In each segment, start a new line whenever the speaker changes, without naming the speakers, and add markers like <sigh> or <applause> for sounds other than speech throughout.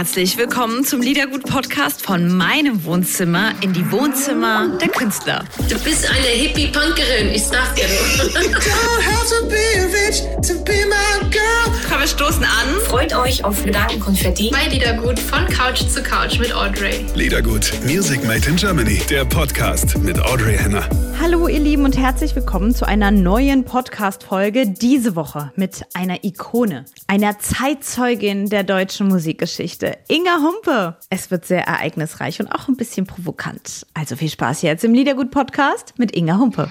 herzlich willkommen zum Liedergut-Podcast von meinem Wohnzimmer in die Wohnzimmer der Künstler.
Du bist eine Hippie-Punkerin, ich sag dir
Komm, wir stoßen an.
Freut euch auf Gedankenkonfetti.
Bei Liedergut von Couch zu Couch mit Audrey.
Liedergut, Music Made in Germany, der Podcast mit Audrey Henner.
Hallo ihr Lieben und herzlich willkommen zu einer neuen Podcast-Folge diese Woche mit einer Ikone, einer Zeitzeugin der deutschen Musikgeschichte, Inga Humpe. Es wird sehr ereignisreich und auch ein bisschen provokant. Also viel Spaß jetzt im Liedergut-Podcast mit Inga Humpe.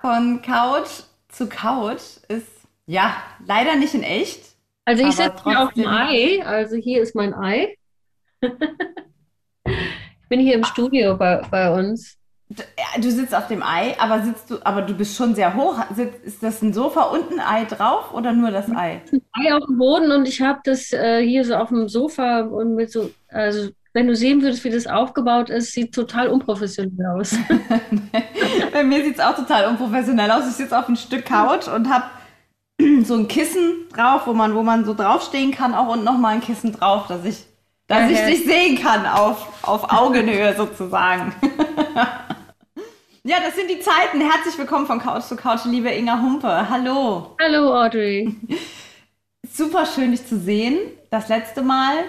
Von Couch zu Couch ist ja leider nicht in echt.
Also ich sitze hier auf dem
trotzdem-
Ei, also hier ist mein Ei. <laughs> ich bin hier im Studio bei, bei uns.
Du, ja, du sitzt auf dem Ei, aber sitzt du, aber du bist schon sehr hoch. Sitzt, ist das ein Sofa und ein Ei drauf oder nur das Ei?
Ei auf dem Boden und ich habe das äh, hier so auf dem Sofa und mit so, also wenn du sehen würdest, wie das aufgebaut ist, sieht total unprofessionell aus. <laughs> <laughs>
Bei mir sieht es auch total unprofessionell aus. Ich sitze auf ein Stück Couch und habe <clears throat> so ein Kissen drauf, wo man, wo man so draufstehen kann, auch und nochmal ein Kissen drauf, dass ich, dass
Ja,
ich
ja.
dich sehen kann auf, auf Augenhöhe sozusagen. <laughs> ja, das sind die Zeiten. Herzlich willkommen von Couch zu Couch, liebe Inga Humpe. Hallo.
Hallo Audrey. <laughs>
Super schön, dich zu sehen. Das letzte Mal,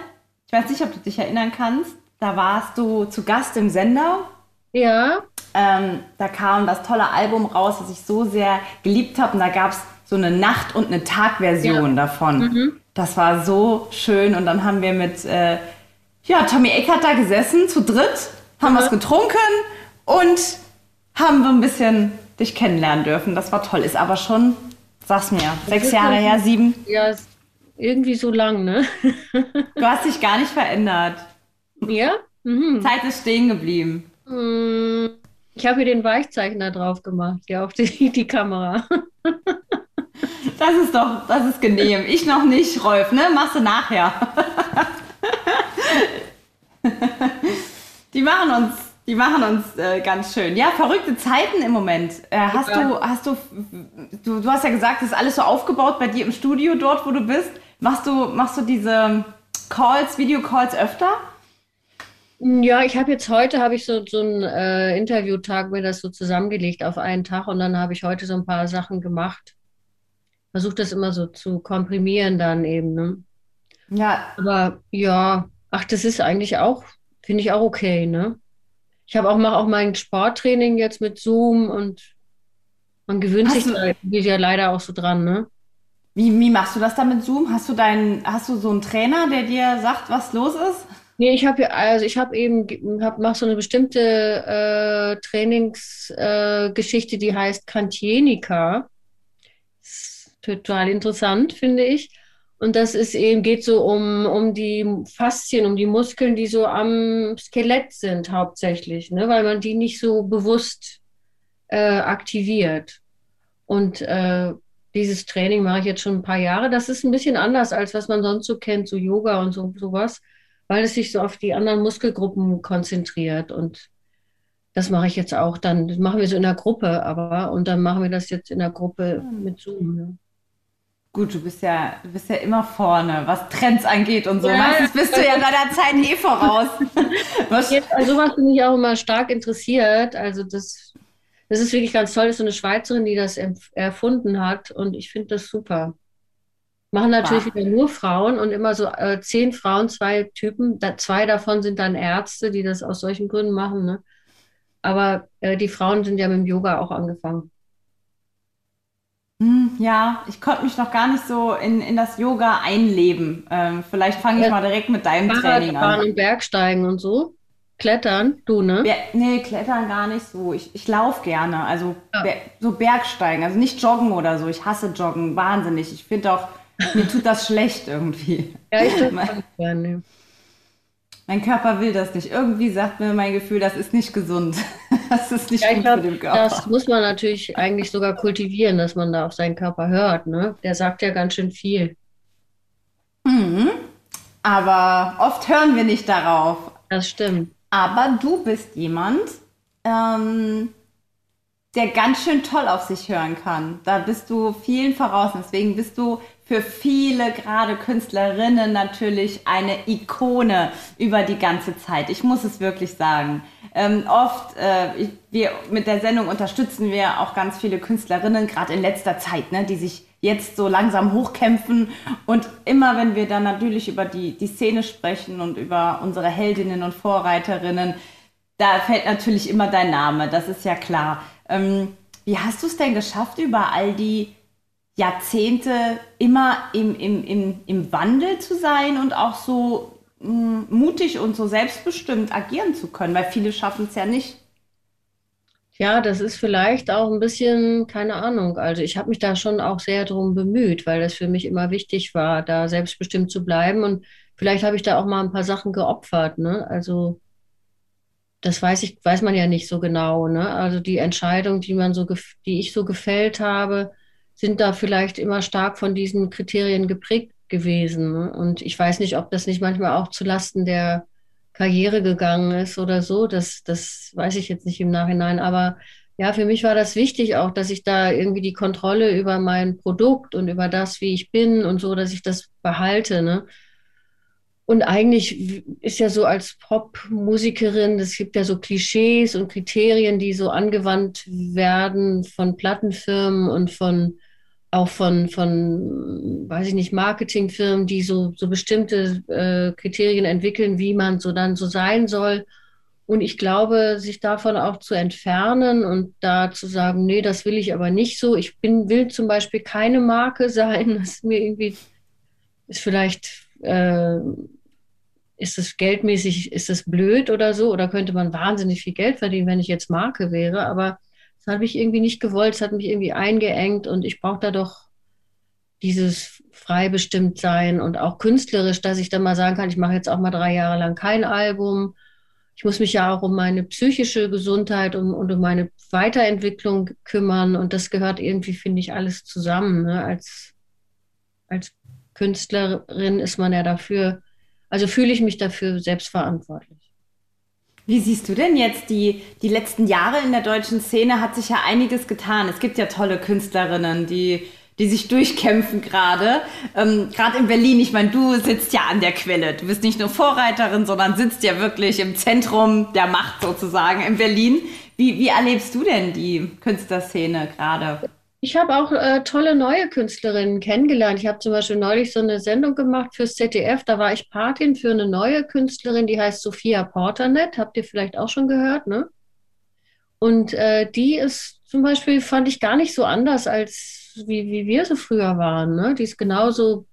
ich weiß nicht, ob du dich erinnern kannst, da warst du zu Gast im Sender.
Ja,
Ähm, da kam das tolle Album raus, das ich so sehr geliebt habe. Und da gab es so eine Nacht- und eine Tagversion davon. Das war so schön. Und dann haben wir mit äh, ja, Tommy Eckert da gesessen, zu dritt, haben was getrunken und haben so ein bisschen dich kennenlernen dürfen. Das war toll. Ist aber schon, sag's mir, sechs Jahre her, sieben.
ja, irgendwie so lang, ne?
Du hast dich gar nicht verändert.
Ja? Mhm.
Zeit ist stehen geblieben.
Mm, Ich habe hier den Weichzeichner drauf gemacht, ja, auf die, <laughs> die Kamera.
Das ist doch, das ist genehm. Ich noch nicht, Rolf, ne? Machst du nachher. <laughs> Die machen uns, die machen uns äh, ganz schön. Ja, verrückte Zeiten im Moment. Äh, hast
Ja.
du, hast du, du, du hast ja gesagt, das ist alles so aufgebaut bei dir im Studio dort, wo du bist. Machst du, machst du diese Calls, Videocalls öfter?
Ja, ich habe jetzt heute habe ich so, so einen äh, Interviewtag mir das so zusammengelegt auf einen Tag und dann habe ich heute so ein paar Sachen gemacht. Versuche das immer so zu komprimieren dann eben, ne?
Ja,
Aber ja, ach, das ist eigentlich auch, finde ich auch okay, ne? Ich habe auch mache auch mein Sporttraining jetzt mit Zoom und man gewöhnt
Hast
sich da ja leider auch so dran, ne?
wie, wie machst du das da mit Zoom? Hast du deinen, hast du so einen Trainer, der dir sagt, was los ist?
Nee, ich habe ja, also ich habe eben, hab, mach so eine bestimmte äh, Trainingsgeschichte, äh, die heißt Kantienika. Ist total interessant, finde ich. Und das ist eben, geht so um, um die Faszien, um die Muskeln, die so am Skelett sind hauptsächlich, ne? weil man die nicht so bewusst äh, aktiviert. Und äh, dieses Training mache ich jetzt schon ein paar Jahre. Das ist ein bisschen anders, als was man sonst so kennt, so Yoga und so, sowas weil es sich so auf die anderen Muskelgruppen konzentriert. Und das mache ich jetzt auch dann. Das machen wir so in der Gruppe, aber und dann machen wir das jetzt in der Gruppe mit Zoom. Ne?
Gut, du bist ja, du bist ja immer vorne, was Trends angeht und so.
Ja.
Meistens bist du ja deiner Zeit eh voraus. <laughs> Was,
Jetzt, also sowas bin ich auch immer stark interessiert. Also das, das ist wirklich ganz toll. Das ist so eine Schweizerin, die das erfunden hat und ich finde das super. Machen natürlich
Wow.
wieder nur Frauen und immer so äh, zehn Frauen, zwei Typen. Da, zwei davon sind dann Ärzte, die das aus solchen Gründen machen. Ne? Aber äh, die Frauen sind ja mit dem Yoga auch angefangen.
Hm, ja, ich konnte mich noch gar nicht so in, in das Yoga einleben. Ähm, vielleicht fange ich
Ja.
mal direkt mit deinem Training an.
und Bergsteigen und so. Klettern, du, ne?
Ber nee, klettern gar nicht so. Ich, ich laufe gerne. Also
Ja.
Ber so Bergsteigen, also nicht joggen oder so. Ich hasse Joggen, wahnsinnig. Ich finde auch, mir tut das schlecht irgendwie. <laughs>
Ja, ich das auch gerne.
Mein Körper will das nicht. Irgendwie sagt mir mein Gefühl, das ist nicht gesund. <laughs> Das ist nicht
Ja,
gut für
glaube,
den Körper.
das muss man natürlich eigentlich sogar kultivieren, dass man da auf seinen Körper hört, ne? Der sagt ja ganz schön viel.
Mhm. Aber oft hören wir nicht darauf.
Das stimmt.
Aber du bist jemand, ähm, der ganz schön toll auf sich hören kann. Da bist du vielen voraus. Deswegen bist du für viele, gerade Künstlerinnen, natürlich eine Ikone über die ganze Zeit. Ich muss es wirklich sagen. Ähm, oft, äh, wir mit der Sendung unterstützen wir auch ganz viele Künstlerinnen, gerade in letzter Zeit, ne, die sich jetzt so langsam hochkämpfen. Und immer wenn wir dann natürlich über die, die Szene sprechen und über unsere Heldinnen und Vorreiterinnen, da fällt natürlich immer dein Name, das ist ja klar. Ähm, wie hast du es denn geschafft, über all die Jahrzehnte immer im, im, im, im Wandel zu sein und auch so mutig und so selbstbestimmt agieren zu können, weil viele schaffen es ja nicht.
Ja, das ist vielleicht auch ein bisschen, keine Ahnung. Also ich habe mich da schon auch sehr drum bemüht, weil das für mich immer wichtig war, da selbstbestimmt zu bleiben. Und vielleicht habe ich da auch mal ein paar Sachen geopfert. Ne? Also das weiß ich, weiß man ja nicht so genau. Ne? Also die Entscheidung, die man so, die ich so gefällt habe, sind da vielleicht immer stark von diesen Kriterien geprägt gewesen. Ne? Und ich weiß nicht, ob das nicht manchmal auch zu Lasten der Karriere gegangen ist oder so. Das, das weiß ich jetzt nicht im Nachhinein. Aber ja, für mich war das wichtig auch, dass ich da irgendwie die Kontrolle über mein Produkt und über das, wie ich bin und so, dass ich das behalte. Ne? Und eigentlich ist ja so als Popmusikerin, es gibt ja so Klischees und Kriterien, die so angewandt werden von Plattenfirmen und von auch von, von, weiß ich nicht, Marketingfirmen, die so, so bestimmte äh, Kriterien entwickeln, wie man so dann so sein soll. Und ich glaube, sich davon auch zu entfernen und da zu sagen, nee, das will ich aber nicht so. Ich bin, will zum Beispiel keine Marke <laughs> sein. Das ist mir irgendwie, ist vielleicht, äh, ist es geldmäßig, ist es blöd oder so? Oder könnte man wahnsinnig viel Geld verdienen, wenn ich jetzt Marke wäre? Aber habe ich irgendwie nicht gewollt, es hat mich irgendwie eingeengt und ich brauche da doch dieses freibestimmt sein und auch künstlerisch, dass ich dann mal sagen kann, ich mache jetzt auch mal drei Jahre lang kein Album. Ich muss mich ja auch um meine psychische Gesundheit um, und um meine Weiterentwicklung kümmern und das gehört irgendwie, finde ich, alles zusammen. Ne? Als, als Künstlerin ist man ja dafür, also fühle ich mich dafür selbstverantwortlich.
Wie siehst du denn jetzt die, die letzten Jahre in der deutschen Szene? Hat sich ja einiges getan. Es gibt ja tolle Künstlerinnen, die, die sich durchkämpfen gerade. Ähm, gerade in Berlin, ich meine, du sitzt ja an der Quelle. Du bist nicht nur Vorreiterin, sondern sitzt ja wirklich im Zentrum der Macht sozusagen in Berlin. Wie, wie erlebst du denn die Künstlerszene gerade?
Ich habe auch äh, tolle neue Künstlerinnen kennengelernt. Ich habe zum Beispiel neulich so eine Sendung gemacht fürs ZDF. Da war ich Patin für eine neue Künstlerin, die heißt Sophia Porternet. Habt ihr vielleicht auch schon gehört, ne? Und äh, die ist zum Beispiel, fand ich gar nicht so anders, als wie, wie wir so früher waren. Ne? Die ist genauso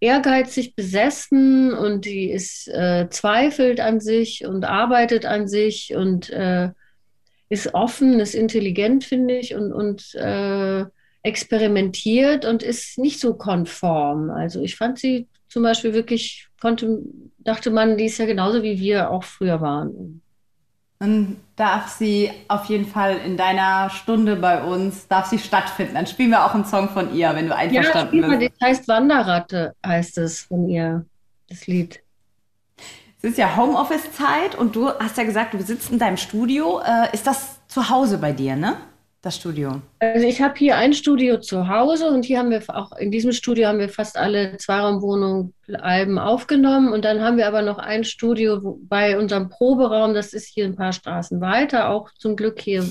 ehrgeizig besessen und die ist äh, zweifelt an sich und arbeitet an sich und äh, ist offen, ist intelligent, finde ich, und, und äh, experimentiert und ist nicht so konform. Also ich fand sie zum Beispiel wirklich, konnte, dachte man, die ist ja genauso wie wir auch früher waren.
Dann darf sie auf jeden Fall in deiner Stunde bei uns, darf sie stattfinden. Dann spielen wir auch einen Song von ihr, wenn du einverstanden ja, bist.
Das heißt Wanderratte, heißt es von ihr, das Lied.
Es ist ja Homeoffice-Zeit und du hast ja gesagt, du sitzt in deinem Studio. Äh, ist das zu Hause bei dir, ne? Das Studio?
Also ich habe hier ein Studio zu Hause und hier haben wir auch in diesem Studio haben wir fast alle Zweiraumwohnungen Alben aufgenommen und dann haben wir aber noch ein Studio bei unserem Proberaum, das ist hier ein paar Straßen weiter, auch zum Glück hier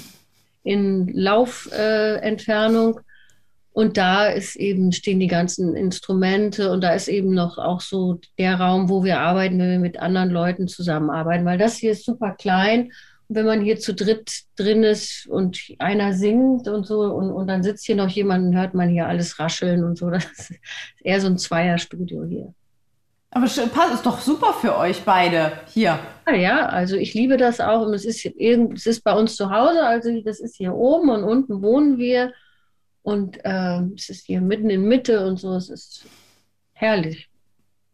in Laufentfernung. Äh, und da ist eben, stehen die ganzen Instrumente und da ist eben noch auch so der Raum, wo wir arbeiten, wenn wir mit anderen Leuten zusammenarbeiten, weil das hier ist super klein. Und wenn man hier zu dritt drin ist und einer singt und so und, und dann sitzt hier noch jemand und hört man hier alles rascheln und so, <laughs> das ist eher so ein Zweierstudio hier.
Aber es ist doch super für euch beide hier.
Ja, ja, also ich liebe das auch und es ist, es ist bei uns zu Hause, also das ist hier oben und unten wohnen wir. Und äh, es ist hier mitten in Mitte und so. Es ist herrlich.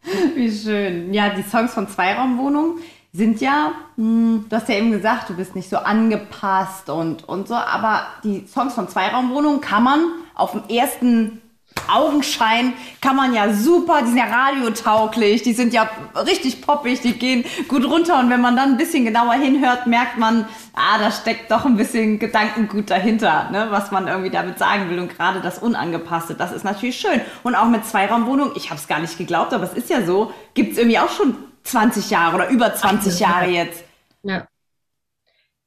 <laughs>
Wie schön. Ja, die Songs von Zweiraumwohnung sind ja, mh, hm, du hast ja eben gesagt, du bist nicht so angepasst und, und so, aber die Songs von Zweiraumwohnung kann man auf den ersten Augenschein kann man ja super, die sind ja radiotauglich, die sind ja richtig poppig, die gehen gut runter und wenn man dann ein bisschen genauer hinhört, merkt man, ah, da steckt doch ein bisschen Gedankengut dahinter, ne, was man irgendwie damit sagen will und gerade das Unangepasste, das ist natürlich schön. Und auch mit Zweiraumwohnung, ich habe es gar nicht geglaubt, aber es ist ja so, gibt es irgendwie auch schon 20 Jahre oder über 20 Jahre jetzt.
Ja.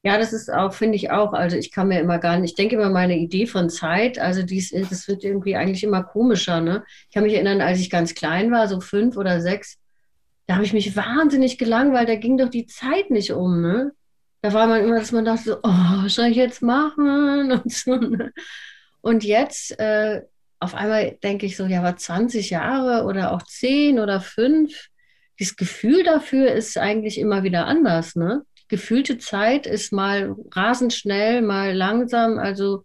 Ja, das ist auch, finde ich auch. Also ich kann mir immer gar nicht, ich denke immer meine Idee von Zeit, also dies, das wird irgendwie eigentlich immer komischer. Ne? Ich kann mich erinnern, als ich ganz klein war, so fünf oder sechs, da habe ich mich wahnsinnig gelangweilt, da ging doch die Zeit nicht um. Ne? Da war man immer, dass man dachte, so, oh, was soll ich jetzt machen? <laughs> Und, so, ne? und jetzt äh, auf einmal denke ich so, ja, war 20 Jahre oder auch 10 oder 5. Das Gefühl dafür ist eigentlich immer wieder anders. Ne? Gefühlte Zeit ist mal rasend schnell, mal langsam, also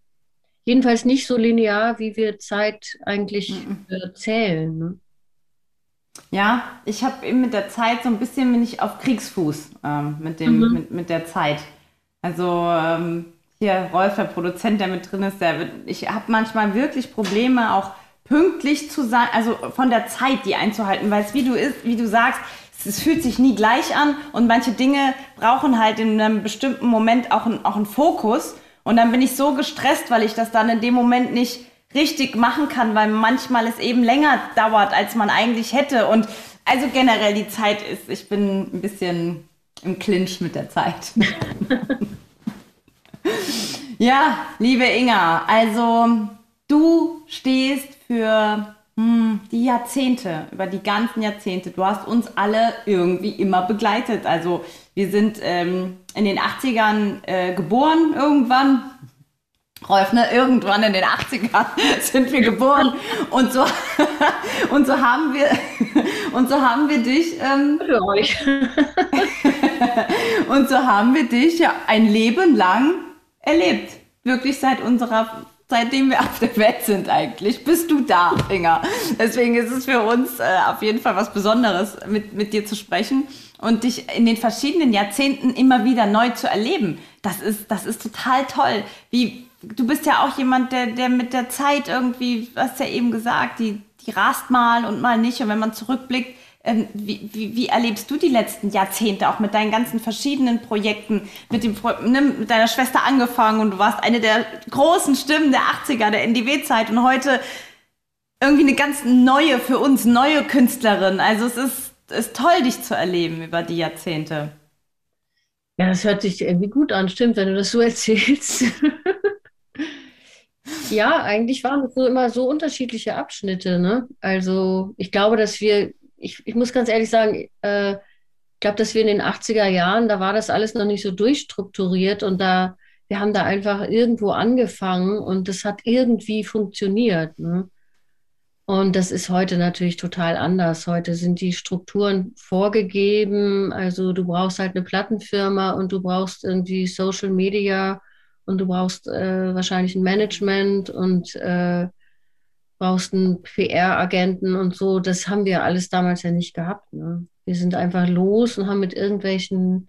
jedenfalls nicht so linear, wie wir Zeit eigentlich äh, zählen. Ne?
Ja, ich habe eben mit der Zeit so ein bisschen bin ich auf Kriegsfuß ähm, mit, dem, mhm. mit, mit der Zeit. Also ähm, hier Rolf, der Produzent, der mit drin ist, der wird, ich habe manchmal wirklich Probleme, auch pünktlich zu sein, also von der Zeit die einzuhalten, weil es wie du ist, wie du sagst, es fühlt sich nie gleich an und manche Dinge brauchen halt in einem bestimmten Moment auch, ein, auch einen Fokus. Und dann bin ich so gestresst, weil ich das dann in dem Moment nicht richtig machen kann, weil manchmal es eben länger dauert, als man eigentlich hätte. Und also generell die Zeit ist, ich bin ein bisschen im Clinch mit der Zeit. <laughs> ja, liebe Inga, also du stehst für die Jahrzehnte, über die ganzen Jahrzehnte. Du hast uns alle irgendwie immer begleitet. Also wir sind ähm, in den 80ern äh, geboren irgendwann. Rolf, ne? Irgendwann in den 80ern <laughs> sind wir geboren und so, <laughs> und so haben wir, <laughs> und so haben wir dich, ähm, Für euch. und so haben wir dich ja ein Leben lang erlebt. Wirklich seit unserer seitdem wir auf der Welt sind eigentlich. Bist du da, Inga? Deswegen ist es für uns äh, auf jeden Fall was Besonderes, mit, mit dir zu sprechen und dich in den verschiedenen Jahrzehnten immer wieder neu zu erleben. Das ist, das ist total toll. Wie, du bist ja auch jemand, der, der mit der Zeit irgendwie, hast ja eben gesagt, die, die rast mal und mal nicht. Und wenn man zurückblickt, wie, wie, wie, erlebst du die letzten Jahrzehnte auch mit deinen ganzen verschiedenen Projekten, mit, dem, ne, mit deiner Schwester angefangen und du warst eine der großen Stimmen der 80er, der NDW-Zeit und heute irgendwie eine ganz neue, für uns neue Künstlerin. Also es ist, ist toll, dich zu erleben über die Jahrzehnte.
Ja, das hört sich irgendwie gut an, stimmt, wenn du das so <laughs> erzählst. ja, eigentlich waren es so immer so unterschiedliche Abschnitte. Ne? Also ich glaube, dass wir ich, ich muss ganz ehrlich sagen, äh, ich glaube, dass wir in den 80er Jahren, da war das alles noch nicht so durchstrukturiert und da, wir haben da einfach irgendwo angefangen und das hat irgendwie funktioniert. Ne? Und das ist heute natürlich total anders. Heute sind die Strukturen vorgegeben. Also du brauchst halt eine Plattenfirma und du brauchst irgendwie Social Media und du brauchst äh, wahrscheinlich ein Management und äh, brauchst einen PR-Agenten und so. Das haben wir alles damals ja nicht gehabt. Ne? Wir sind einfach los und haben mit irgendwelchen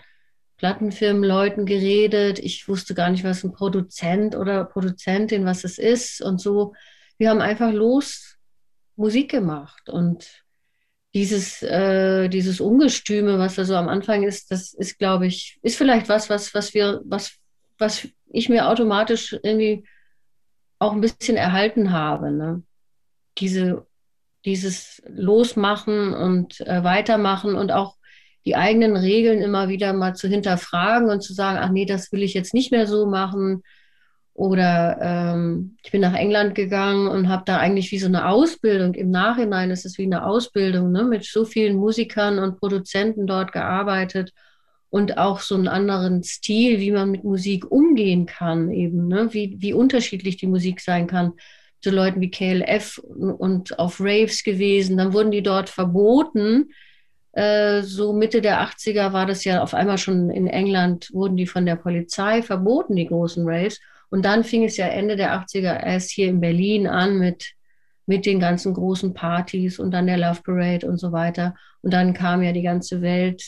Plattenfirmenleuten geredet. Ich wusste gar nicht, was ein Produzent oder Produzentin, was das ist und so. Wir haben einfach los Musik gemacht und dieses, äh, dieses Ungestüme, was da so am Anfang ist, das ist, glaube ich, ist vielleicht was, was, was wir, was, was ich mir automatisch irgendwie auch ein bisschen erhalten habe. Ne? Diese, dieses Losmachen und äh, Weitermachen und auch die eigenen Regeln immer wieder mal zu hinterfragen und zu sagen, ach nee, das will ich jetzt nicht mehr so machen. Oder ähm, ich bin nach England gegangen und habe da eigentlich wie so eine Ausbildung. Im Nachhinein ist es wie eine Ausbildung, ne? mit so vielen Musikern und Produzenten dort gearbeitet und auch so einen anderen Stil, wie man mit Musik umgehen kann, eben, ne? wie, wie unterschiedlich die Musik sein kann zu Leuten wie KLF und auf Raves gewesen. Dann wurden die dort verboten. Äh, so Mitte der 80er war das ja auf einmal schon in England, wurden die von der Polizei verboten, die großen Raves. Und dann fing es ja Ende der 80er erst hier in Berlin an mit, mit den ganzen großen Partys und dann der Love Parade und so weiter. Und dann kam ja die ganze Welt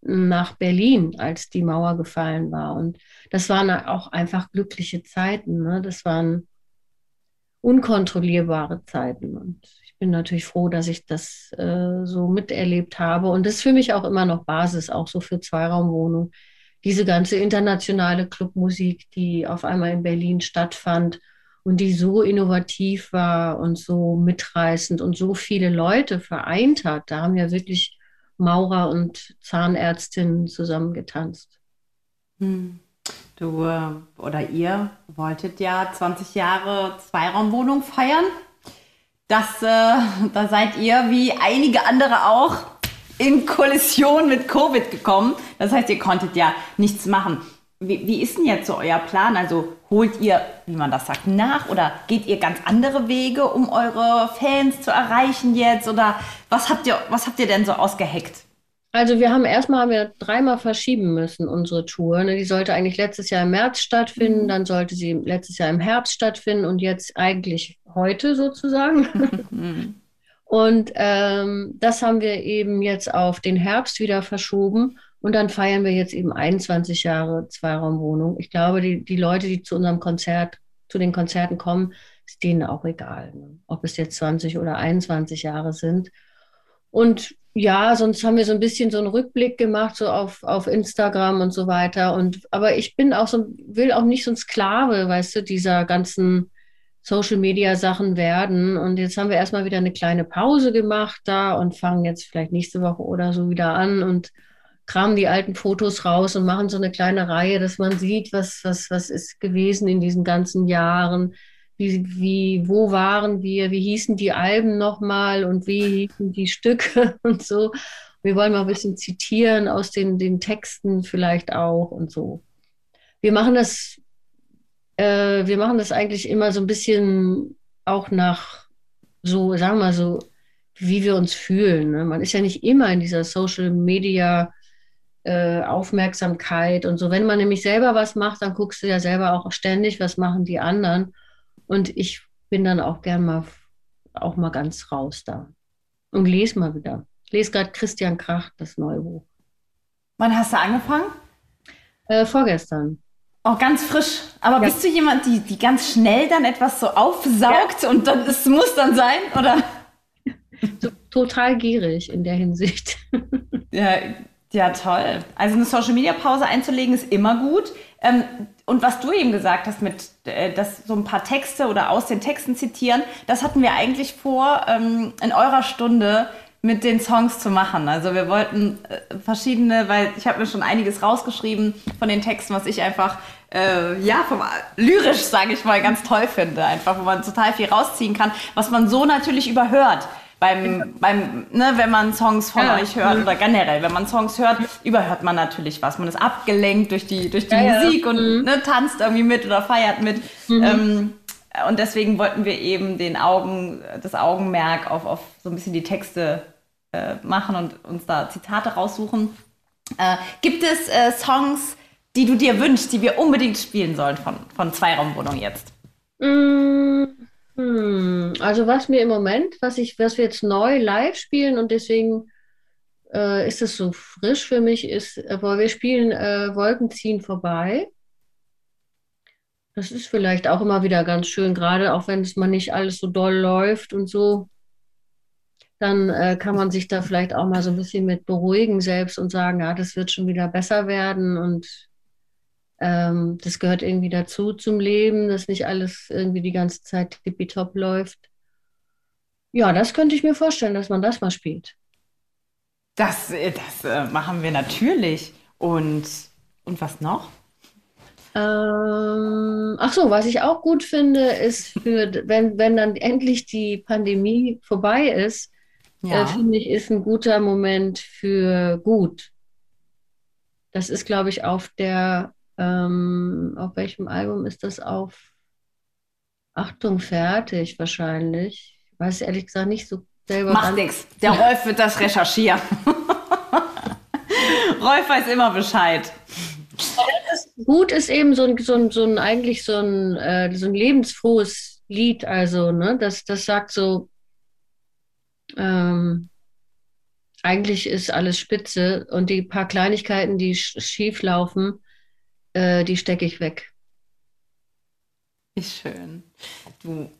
nach Berlin, als die Mauer gefallen war. Und das waren auch einfach glückliche Zeiten. Ne? Das waren unkontrollierbare Zeiten. Und ich bin natürlich froh, dass ich das äh, so miterlebt habe. Und das ist für mich auch immer noch Basis, auch so für Zweiraumwohnungen. Diese ganze internationale Clubmusik, die auf einmal in Berlin stattfand und die so innovativ war und so mitreißend und so viele Leute vereint hat. Da haben ja wirklich Maurer und Zahnärztinnen zusammen getanzt.
Hm. Du äh, oder ihr wolltet ja 20 Jahre Zweiraumwohnung feiern. Das, äh, <laughs> da seid ihr wie einige andere auch in Kollision mit Covid gekommen. Das heißt, ihr konntet ja nichts machen. Wie, wie ist denn jetzt so euer Plan? Also holt ihr, wie man das sagt, nach oder geht ihr ganz andere Wege, um eure Fans zu erreichen jetzt? Oder was habt ihr, was habt ihr denn so ausgeheckt?
Also wir haben erstmal haben wir dreimal verschieben müssen, unsere Tour. Ne? Die sollte eigentlich letztes Jahr im März stattfinden, mhm. dann sollte sie letztes Jahr im Herbst stattfinden und jetzt eigentlich heute sozusagen. <laughs> und ähm, das haben wir eben jetzt auf den Herbst wieder verschoben und dann feiern wir jetzt eben 21 Jahre Zweiraumwohnung. Ich glaube, die, die Leute, die zu unserem Konzert, zu den Konzerten kommen, ist denen auch egal, ne? ob es jetzt 20 oder 21 Jahre sind. Und ja, sonst haben wir so ein bisschen so einen Rückblick gemacht, so auf, auf Instagram und so weiter. Und aber ich bin auch so, will auch nicht so ein Sklave, weißt du, dieser ganzen Social Media Sachen werden. Und jetzt haben wir erstmal wieder eine kleine Pause gemacht da und fangen jetzt vielleicht nächste Woche oder so wieder an und kramen die alten Fotos raus und machen so eine kleine Reihe, dass man sieht, was, was, was ist gewesen in diesen ganzen Jahren wie, wie, wo waren wir, wie hießen die Alben nochmal und wie hießen die Stücke <laughs> und so. Wir wollen mal ein bisschen zitieren aus den, den Texten vielleicht auch und so. Wir machen das, äh, wir machen das eigentlich immer so ein bisschen auch nach so, sagen wir mal so, wie wir uns fühlen. Ne? Man ist ja nicht immer in dieser Social Media äh, Aufmerksamkeit und so. Wenn man nämlich selber was macht, dann guckst du ja selber auch ständig, was machen die anderen. Und ich bin dann auch gern mal auch mal ganz raus da und lese mal wieder. Ich lese gerade Christian Krach, das neue Buch.
Wann hast du angefangen?
Äh, vorgestern.
Auch ganz frisch. Aber ja. bist du jemand, die, die ganz schnell dann etwas so aufsaugt ja. und dann es muss dann sein, oder?
So, total gierig in der Hinsicht.
Ja, ja, toll. Also eine Social Media Pause einzulegen ist immer gut. Ähm, und was du eben gesagt hast, mit äh, dass so ein paar Texte oder aus den Texten zitieren, das hatten wir eigentlich vor, ähm, in eurer Stunde mit den Songs zu machen. Also wir wollten äh, verschiedene, weil ich habe mir schon einiges rausgeschrieben von den Texten, was ich einfach äh, ja vom, lyrisch sage ich mal ganz toll finde, einfach wo man total viel rausziehen kann, was man so natürlich überhört beim, beim ne, wenn man Songs von ja. euch hört mhm. oder generell, wenn man Songs hört, überhört man natürlich was. Man ist abgelenkt durch die, durch die ja, Musik ja. und mhm. ne, tanzt irgendwie mit oder feiert mit. Mhm. Ähm, und deswegen wollten wir eben den Augen, das Augenmerk auf, auf so ein bisschen die Texte äh, machen und uns da Zitate raussuchen. Äh, gibt es äh, Songs, die du dir wünschst, die wir unbedingt spielen sollen von, von Zweiraumwohnung jetzt?
Mm. Hm, also was mir im Moment, was ich, was wir jetzt neu live spielen und deswegen äh, ist es so frisch für mich, ist, weil wir spielen äh, Wolken ziehen vorbei. Das ist vielleicht auch immer wieder ganz schön, gerade auch wenn es mal nicht alles so doll läuft und so. Dann äh, kann man sich da vielleicht auch mal so ein bisschen mit beruhigen selbst und sagen, ja, das wird schon wieder besser werden und ähm, das gehört irgendwie dazu zum Leben, dass nicht alles irgendwie die ganze Zeit tippitopp läuft. Ja, das könnte ich mir vorstellen, dass man das mal spielt.
Das, äh, das äh, machen wir natürlich. Und, und was noch?
Ähm, ach so, was ich auch gut finde, ist, für, wenn, wenn dann endlich die Pandemie vorbei ist, äh, ja. äh, finde ich, ist ein guter Moment für gut. Das ist, glaube ich, auf der ähm, auf welchem Album ist das auf? Achtung, fertig wahrscheinlich. Ich weiß ehrlich gesagt nicht so
selber. Macht nichts. Der Rolf wird das recherchieren. <laughs> Rolf weiß immer Bescheid.
Gut ist eben so ein, so ein, so ein eigentlich so ein, äh, so ein lebensfrohes Lied, also, ne? Das, das sagt so, ähm, eigentlich ist alles spitze und die paar Kleinigkeiten, die schief laufen, äh, die stecke ich weg.
Wie schön. Du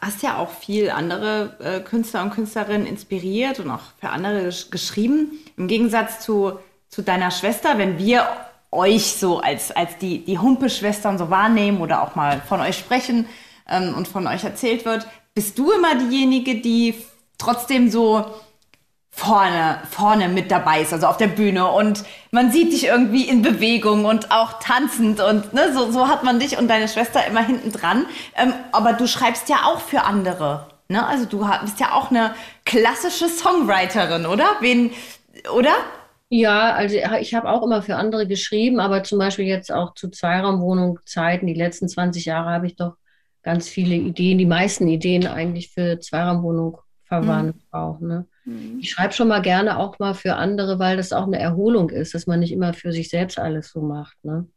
hast ja auch viel andere äh, Künstler und Künstlerinnen inspiriert und auch für andere gesch geschrieben. Im Gegensatz zu, zu deiner Schwester, wenn wir euch so als, als die, die Humpe-Schwestern so wahrnehmen oder auch mal von euch sprechen ähm, und von euch erzählt wird, bist du immer diejenige, die trotzdem so vorne, vorne mit dabei ist, also auf der Bühne und man sieht dich irgendwie in Bewegung und auch tanzend und ne, so, so hat man dich und deine Schwester immer hinten dran. Ähm, aber du schreibst ja auch für andere. Ne? Also du bist ja auch eine klassische Songwriterin, oder? Wen, oder?
Ja, also ich habe auch immer für andere geschrieben, aber zum Beispiel jetzt auch zu Zweiraumwohnung Zeiten, die letzten 20 Jahre habe ich doch ganz viele Ideen, die meisten Ideen eigentlich für Zweiraumwohnung verwandt mhm. auch. Ne? Mhm. Ich schreibe schon mal gerne auch mal für andere, weil das auch eine Erholung ist, dass man nicht immer für sich selbst alles so macht. Ne?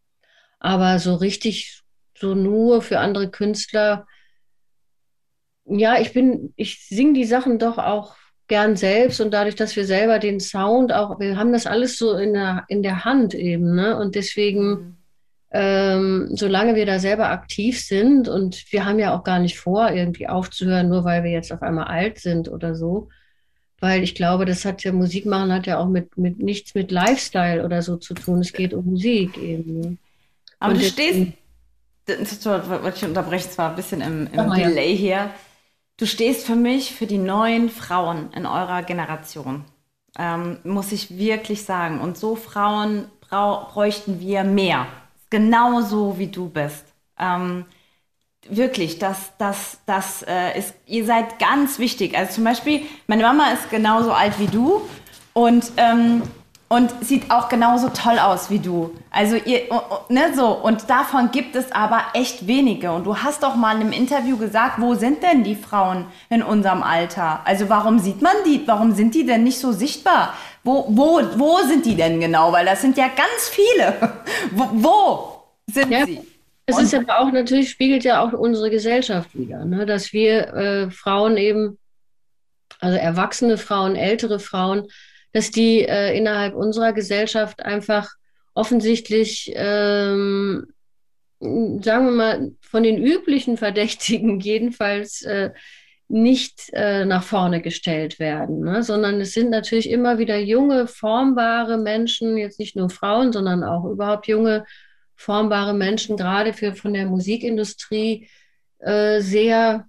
Aber so richtig, so nur für andere Künstler, ja, ich bin, ich singe die Sachen doch auch gern selbst und dadurch, dass wir selber den Sound auch, wir haben das alles so in der, in der Hand eben, ne? Und deswegen, mhm. ähm, solange wir da selber aktiv sind und wir haben ja auch gar nicht vor, irgendwie aufzuhören, nur weil wir jetzt auf einmal alt sind oder so, weil ich glaube, das hat ja Musik machen hat ja auch mit, mit nichts mit Lifestyle oder so zu tun. Es geht um Musik eben.
Aber Und du stehst, wollte ich unterbrechen, zwar ein bisschen im, im Delay ja. hier. Du stehst für mich für die neuen Frauen in eurer Generation, ähm, muss ich wirklich sagen. Und so Frauen bräuchten wir mehr, genauso wie du bist. Ähm, wirklich, das, das, das äh, ist, ihr seid ganz wichtig. Also zum Beispiel, meine Mama ist genauso alt wie du und, ähm, und sieht auch genauso toll aus wie du. Also ihr, ne, so. Und davon gibt es aber echt wenige. Und du hast doch mal in einem Interview gesagt, wo sind denn die Frauen in unserem Alter? Also warum sieht man die, warum sind die denn nicht so sichtbar? Wo, wo, wo sind die denn genau? Weil das sind ja ganz viele. <laughs> wo, wo sind ja. sie?
Es ist aber auch natürlich, spiegelt ja auch unsere Gesellschaft wieder, ne? dass wir äh, Frauen eben, also erwachsene Frauen, ältere Frauen, dass die äh, innerhalb unserer Gesellschaft einfach offensichtlich, ähm, sagen wir mal, von den üblichen Verdächtigen <laughs> jedenfalls äh, nicht äh, nach vorne gestellt werden, ne? sondern es sind natürlich immer wieder junge, formbare Menschen, jetzt nicht nur Frauen, sondern auch überhaupt junge formbare Menschen, gerade für von der Musikindustrie, äh, sehr,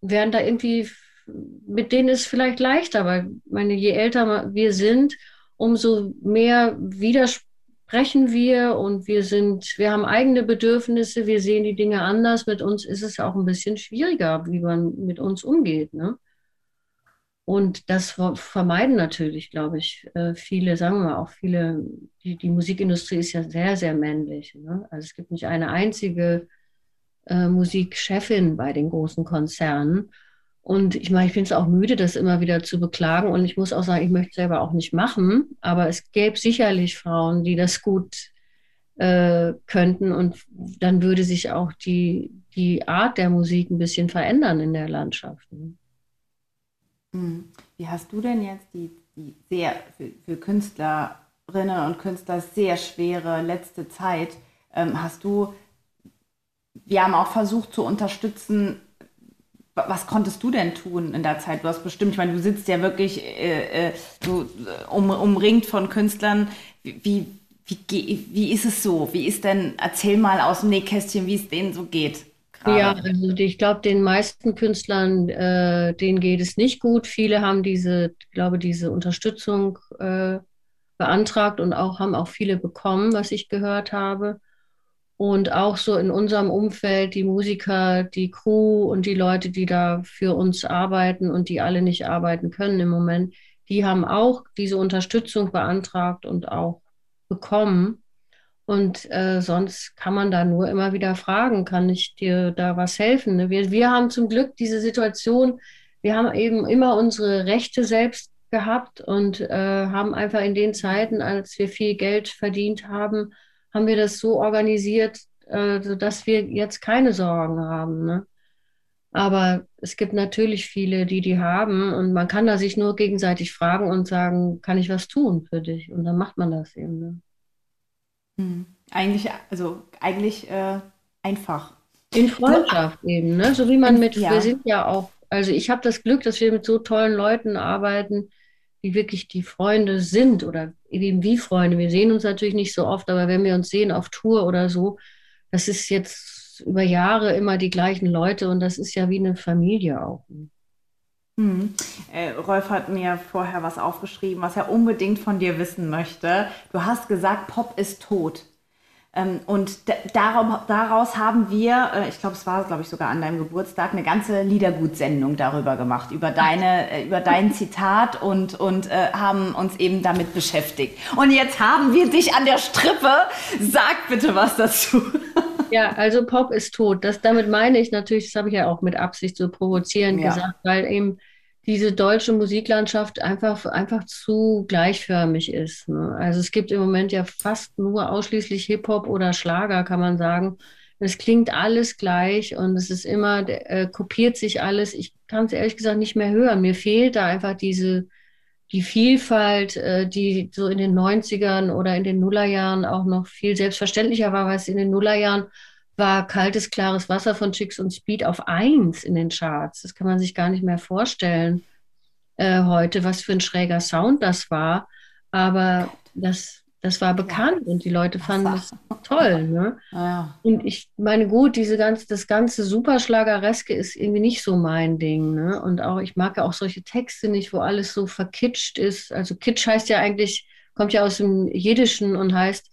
werden da irgendwie, mit denen ist vielleicht leichter, weil meine, je älter wir sind, umso mehr widersprechen wir und wir sind, wir haben eigene Bedürfnisse, wir sehen die Dinge anders. Mit uns ist es auch ein bisschen schwieriger, wie man mit uns umgeht. Ne? Und das vermeiden natürlich, glaube ich, äh, viele, sagen wir mal, auch viele, die, die Musikindustrie ist ja sehr, sehr männlich. Ne? Also es gibt nicht eine einzige äh, Musikchefin bei den großen Konzernen. Und ich meine, ich bin es auch müde, das immer wieder zu beklagen. Und ich muss auch sagen, ich möchte es selber auch nicht machen. Aber es gäbe sicherlich Frauen, die das gut äh, könnten. Und dann würde sich auch die, die Art der Musik ein bisschen verändern in der Landschaft. Ne?
Hm. Wie hast du denn jetzt die, die sehr für, für, Künstlerinnen und Künstler sehr schwere letzte Zeit? Ähm, hast du, wir haben auch versucht zu unterstützen, was konntest du denn tun in der Zeit? Du hast bestimmt, ich meine, du sitzt ja wirklich äh, äh, so, äh, um, umringt von Künstlern. Wie, wie, wie ist es so? Wie ist denn, erzähl mal aus dem Nähkästchen, wie es denen so geht
gerade. Ja, also ich glaube, den meisten Künstlern, äh, denen geht es nicht gut. Viele haben diese, glaube diese Unterstützung äh, beantragt und auch haben auch viele bekommen, was ich gehört habe. Und auch so in unserem Umfeld, die Musiker, die Crew und die Leute, die da für uns arbeiten und die alle nicht arbeiten können im Moment, die haben auch diese Unterstützung beantragt und auch bekommen. Und äh, sonst kann man da nur immer wieder fragen, kann ich dir da was helfen? Ne? Wir, wir haben zum Glück diese Situation, wir haben eben immer unsere Rechte selbst gehabt und äh, haben einfach in den Zeiten, als wir viel Geld verdient haben, haben wir das so organisiert, äh, dass wir jetzt keine Sorgen haben. Ne? Aber es gibt natürlich viele, die die haben und man kann da sich nur gegenseitig fragen und sagen, kann ich was tun für dich? Und dann macht man das eben. Ne?
Hm. Eigentlich, also eigentlich äh, einfach.
In Freundschaft du, eben, ne? So wie man mit,
ja.
wir sind ja auch, also ich habe das Glück, dass wir mit so tollen Leuten arbeiten, die wirklich die Freunde sind oder eben wie Freunde. Wir sehen uns natürlich nicht so oft, aber wenn wir uns sehen auf Tour oder so, das ist jetzt über Jahre immer die gleichen Leute und das ist ja wie eine Familie auch.
Hm. Äh, Rolf hat mir vorher was aufgeschrieben, was er unbedingt von dir wissen möchte. Du hast gesagt, Pop ist tot. Ähm, und darauf, daraus haben wir, äh, ich glaube, es war, glaube ich, sogar an deinem Geburtstag, eine ganze Liedergutsendung darüber gemacht, über deine, <laughs> äh, über dein Zitat und, und äh, haben uns eben damit beschäftigt. Und jetzt haben wir dich an der Strippe. Sag bitte was dazu. <laughs>
Ja, also Pop ist tot. Das, damit meine ich natürlich, das habe ich ja auch mit Absicht so provozierend ja. gesagt, weil eben diese deutsche Musiklandschaft einfach, einfach zu gleichförmig ist. Ne? Also es gibt im Moment ja fast nur ausschließlich Hip-Hop oder Schlager, kann man sagen. Es klingt alles gleich und es ist immer, äh, kopiert sich alles. Ich kann es ehrlich gesagt nicht mehr hören. Mir fehlt da einfach diese, die Vielfalt, äh, die so in den 90ern oder in den Nullerjahren auch noch viel selbstverständlicher war, weil es in den Nullerjahren war kaltes, klares Wasser von Chicks und Speed auf eins in den Charts. Das kann man sich gar nicht mehr vorstellen äh, heute, was für ein schräger Sound das war. Aber das, das war bekannt und die Leute fanden es toll. <laughs> Ne? Ja. Und ich meine, gut, diese ganze, das ganze Superschlagereske ist irgendwie nicht so mein Ding. Ne? Und auch, ich mag ja auch solche Texte nicht, wo alles so verkitscht ist. Also Kitsch heißt ja eigentlich, kommt ja aus dem Jiddischen und heißt,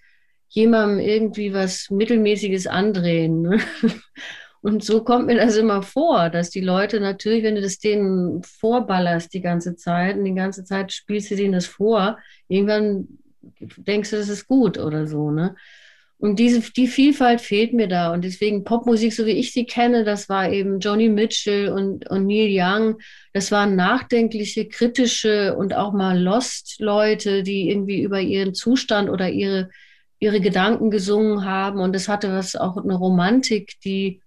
jemandem irgendwie was Mittelmäßiges andrehen. Ne? <laughs> Und so kommt mir das immer vor, dass die Leute natürlich, wenn du das denen vorballerst die ganze Zeit und die ganze Zeit spielst du denen das vor, irgendwann denkst du, das ist gut oder so. Ne? Und diese, die Vielfalt fehlt mir da. Und deswegen Popmusik, so wie ich sie kenne, das war eben Johnny Mitchell und, und Neil Young. Das waren nachdenkliche, kritische und auch mal Lost-Leute, die irgendwie über ihren Zustand oder ihre ihre Gedanken gesungen haben und es hatte was auch eine Romantik, die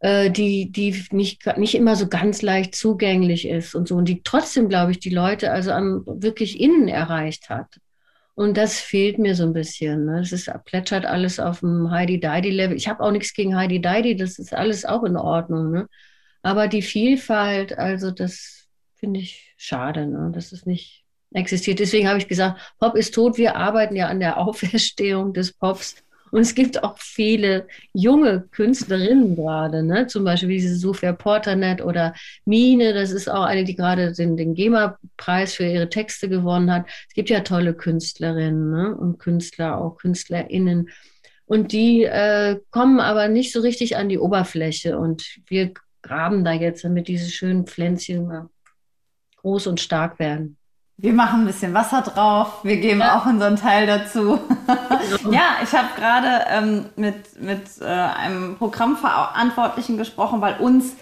äh, die die nicht nicht immer so ganz leicht zugänglich ist und so und die trotzdem glaube ich die Leute also an wirklich innen erreicht hat und das fehlt mir so ein bisschen. Ne? Es ist plätschert alles auf dem Heidi Deidi Level. Ich habe auch nichts gegen Heidi Deidi, das ist alles auch in Ordnung. Ne? Aber die Vielfalt, also das finde ich schade. Ne? Das ist nicht existiert. Deswegen habe ich gesagt, Pop ist tot. Wir arbeiten ja an der <laughs> Auferstehung des Pops. Und es gibt auch viele junge Künstlerinnen gerade, ne? zum Beispiel wie diese Sophia Porternet oder Mine, das ist auch eine, die gerade den, den GEMA-Preis für ihre Texte gewonnen hat. Es gibt ja tolle Künstlerinnen ne? und Künstler, auch KünstlerInnen. Und die äh, kommen aber nicht so richtig an die Oberfläche. Und wir graben da jetzt, damit diese schönen Pflänzchen groß und stark werden.
Wir machen ein bisschen Wasser drauf, wir geben ja. auch unseren Teil dazu. <laughs> ja, ich habe gerade ähm, mit, mit äh, einem Programmverantwortlichen gesprochen, weil uns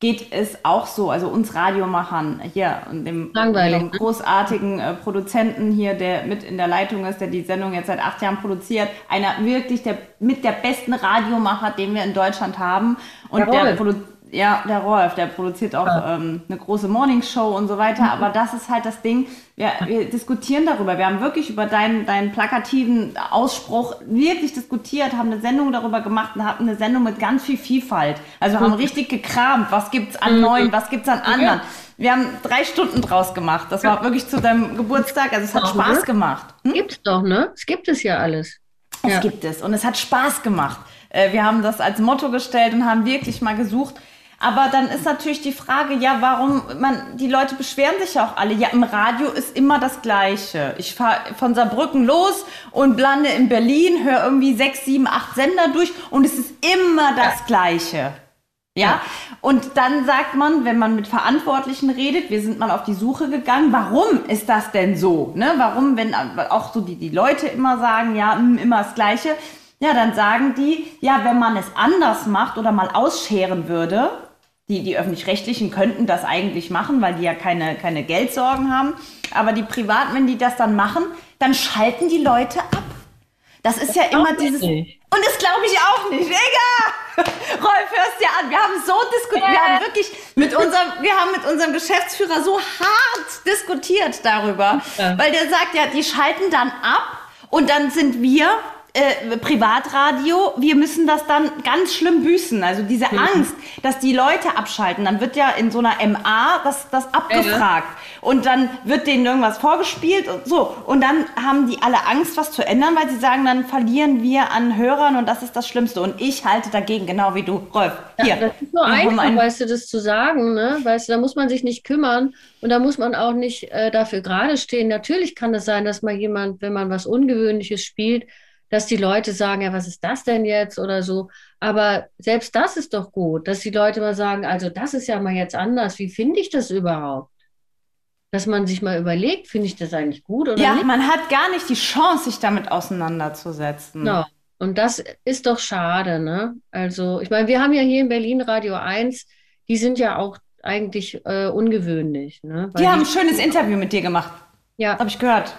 geht es auch so, also uns Radiomachern hier und dem, dem ne? großartigen äh, Produzenten hier, der mit in der Leitung ist, der die Sendung jetzt seit acht Jahren produziert, einer wirklich der mit der besten Radiomacher, den wir in Deutschland haben. Und Jawohl. der produziert ja, der Rolf, der produziert auch ja. ähm, eine große Morningshow und so weiter. Mhm. Aber das ist halt das Ding. Wir, wir diskutieren darüber. Wir haben wirklich über deinen, deinen plakativen Ausspruch wirklich diskutiert, haben eine Sendung darüber gemacht und haben eine Sendung mit ganz viel Vielfalt. Also haben mhm. richtig gekramt. Was gibt's an mhm. neuen? Was gibt's an anderen? Wir haben drei Stunden draus gemacht. Das war wirklich zu deinem Geburtstag. Also es hat Spaß ne? gemacht.
Hm? Gibt's doch, ne? Es gibt es ja alles.
Es ja. gibt es und es hat Spaß gemacht. Äh, wir haben das als Motto gestellt und haben wirklich mal gesucht, aber dann ist natürlich die Frage, ja, warum, man, die Leute beschweren sich ja auch alle. Ja, im Radio ist immer das Gleiche. Ich fahre von Saarbrücken los und lande in Berlin, höre irgendwie sechs, sieben, acht Sender durch und es ist immer das Gleiche. Ja? Und dann sagt man, wenn man mit Verantwortlichen redet, wir sind mal auf die Suche gegangen, warum ist das denn so? Ne? Warum, wenn auch so die, die Leute immer sagen, ja, hm, immer das Gleiche. Ja, dann sagen die, ja, wenn man es anders macht oder mal ausscheren würde, die, die öffentlich-rechtlichen könnten das eigentlich machen, weil die ja keine, keine Geldsorgen haben. Aber die Privaten, wenn die das dann machen, dann schalten die Leute ab. Das ist das ja immer dieses. Nicht. Und das glaube ich auch nicht. Egal! <laughs> Rolf, hörst dir an. Wir haben so diskutiert. Wir haben wirklich mit unserem, wir haben mit unserem Geschäftsführer so hart diskutiert darüber. Ja. Weil der sagt ja, die schalten dann ab und dann sind wir äh, Privatradio, wir müssen das dann ganz schlimm büßen. Also diese
Mhm.
Angst, dass die Leute abschalten. Dann wird ja in so einer MA das, das abgefragt. Und dann wird denen irgendwas vorgespielt und so. Und dann haben die alle Angst, was zu ändern, weil sie sagen, dann verlieren wir an Hörern und das ist das Schlimmste. Und ich halte dagegen, genau wie du. Rolf, hier.
Ja, das ist
haben
einfach,
ein-
weißt du, das zu sagen, ne? Weißt du, da muss man sich nicht kümmern und da muss man auch nicht äh, dafür gerade stehen. Natürlich kann es sein, dass mal jemand, wenn man was Ungewöhnliches spielt, dass die Leute sagen, ja, was ist das denn jetzt oder so. Aber selbst das ist doch gut, dass die Leute mal sagen, also das ist ja mal jetzt anders. Wie finde ich das überhaupt? Dass man sich mal überlegt, finde ich das eigentlich gut oder
Ja,
nicht?
man hat gar nicht die Chance, sich damit auseinanderzusetzen.
Genau. Und das ist doch schade, ne? Also, ich meine, wir haben ja hier in Berlin Radio 1, die sind ja auch eigentlich äh, ungewöhnlich, ne? Weil
Die haben ein schönes Interview mit dir gemacht.
ja,
Habe ich gehört.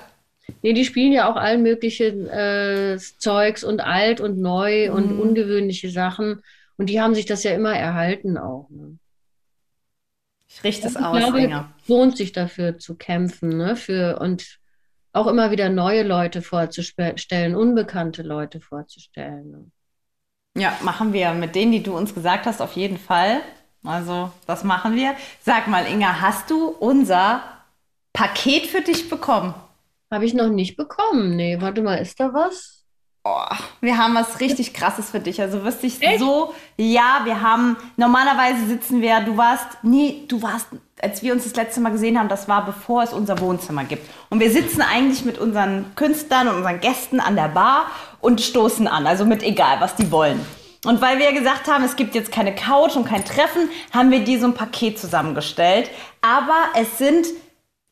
Nee, die spielen ja auch allen möglichen äh, Zeugs und alt und neu und
Mhm.
ungewöhnliche Sachen. Und die haben sich das ja immer erhalten auch. Ne?
Ich richte es
Ich
aus,
glaube,
Inga.
es lohnt sich dafür zu kämpfen, ne? Für, und auch immer wieder neue Leute vorzustellen, unbekannte Leute vorzustellen. Ne?
Ja, machen wir. Mit denen, die du uns gesagt hast, auf jeden Fall. Also, das machen wir. Sag mal, Inga, hast du unser Paket für dich bekommen?
Habe ich noch nicht bekommen. Nee, warte mal, ist da was?
Oh, wir haben was richtig krasses für dich. Also wirst dich
Echt?
so, ja, wir haben, normalerweise sitzen wir, du warst, nee, du warst, als wir uns das letzte Mal gesehen haben, das war bevor es unser Wohnzimmer gibt. Und wir sitzen eigentlich mit unseren Künstlern und unseren Gästen an der Bar und stoßen an, also mit egal, was die wollen. Und weil wir gesagt haben, es gibt jetzt keine Couch und kein Treffen, haben wir dir so ein Paket zusammengestellt. Aber es sind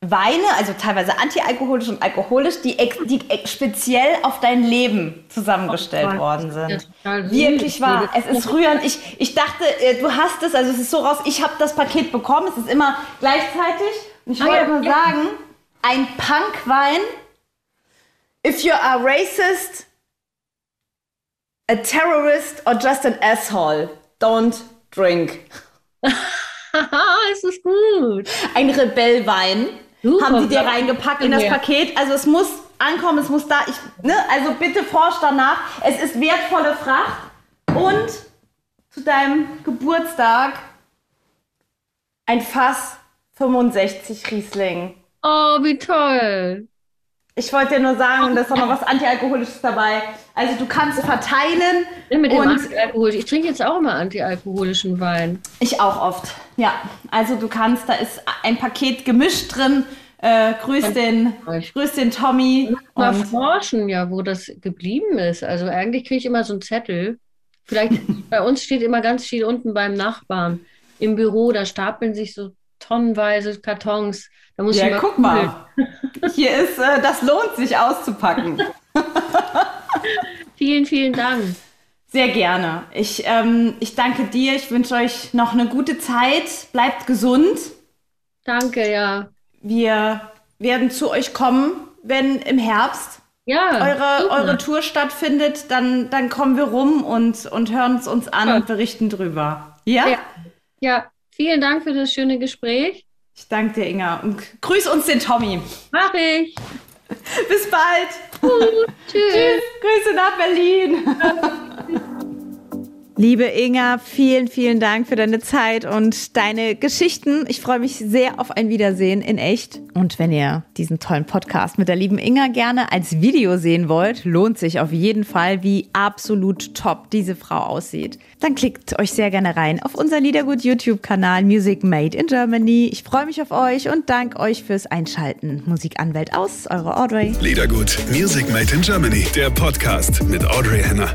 Weine, also teilweise antialkoholisch und alkoholisch, die, die speziell auf dein Leben zusammengestellt
Gott,
worden sind. Wirklich wahr. Es ist rührend. Ich, ich dachte, äh, du hast es, also es ist so raus, ich habe das Paket bekommen, es ist immer gleichzeitig. Und ich
Ah,
wollte
ja,
nur
ja.
sagen, ein Punkwein, if you are racist, a terrorist or just an asshole, don't drink. <laughs>
Es ist gut.
Ein Rebellwein
Super,
haben sie dir reingepackt in das
Ja.
Paket. Also es muss ankommen, es muss da. Ich, ne? Also bitte forsch danach. Es ist wertvolle Fracht. Und zu deinem Geburtstag ein Fass 65 Riesling.
Oh, wie toll.
Ich wollte dir nur sagen, da ist auch noch was Antialkoholisches dabei. Also du kannst verteilen.
Mit dem. Ich trinke jetzt auch immer antialkoholischen Wein.
ich auch oft. Ja, also du kannst, da ist ein Paket gemischt drin. Äh, grüß, den, grüß den Tommy.
Mal forschen, ja, wo das geblieben ist. Also eigentlich kriege ich immer so einen Zettel. Vielleicht <laughs> bei uns steht immer ganz viel unten beim Nachbarn im Büro. Da stapeln sich so tonnenweise Kartons. Da muss ich
Ja,
mal
guck mal. Hier ist, äh, das lohnt sich auszupacken. <laughs>
Vielen, vielen Dank.
Sehr gerne. Ich, ähm, ich danke dir. Ich wünsche euch noch eine gute Zeit. Bleibt gesund.
Danke, ja.
Wir werden zu euch kommen, wenn im Herbst
Ja.
eure,
super.
eure Tour stattfindet. Dann, dann kommen wir rum und, und hören es uns an
Ja.
und berichten drüber. Ja?
Ja. ja, vielen Dank für das schöne Gespräch.
Ich danke dir, Inga. Und grüß uns den Tommy.
Mach ich. <laughs>
Bis bald. <laughs>
Tschüss.
Tschüss. Grüße nach Berlin. <laughs> Liebe Inga, vielen, vielen Dank für deine Zeit und deine Geschichten. Ich freue mich sehr auf ein Wiedersehen in echt. Und wenn ihr diesen tollen Podcast mit der lieben Inga gerne als Video sehen wollt, lohnt sich auf jeden Fall, wie absolut top diese Frau aussieht. Dann klickt euch sehr gerne rein auf unser Liedergut YouTube-Kanal Music Made in Germany. Ich freue mich auf euch und danke euch fürs Einschalten. Musikanwält aus, eure Audrey.
Liedergut Music Made in Germany, der Podcast mit Audrey Henner.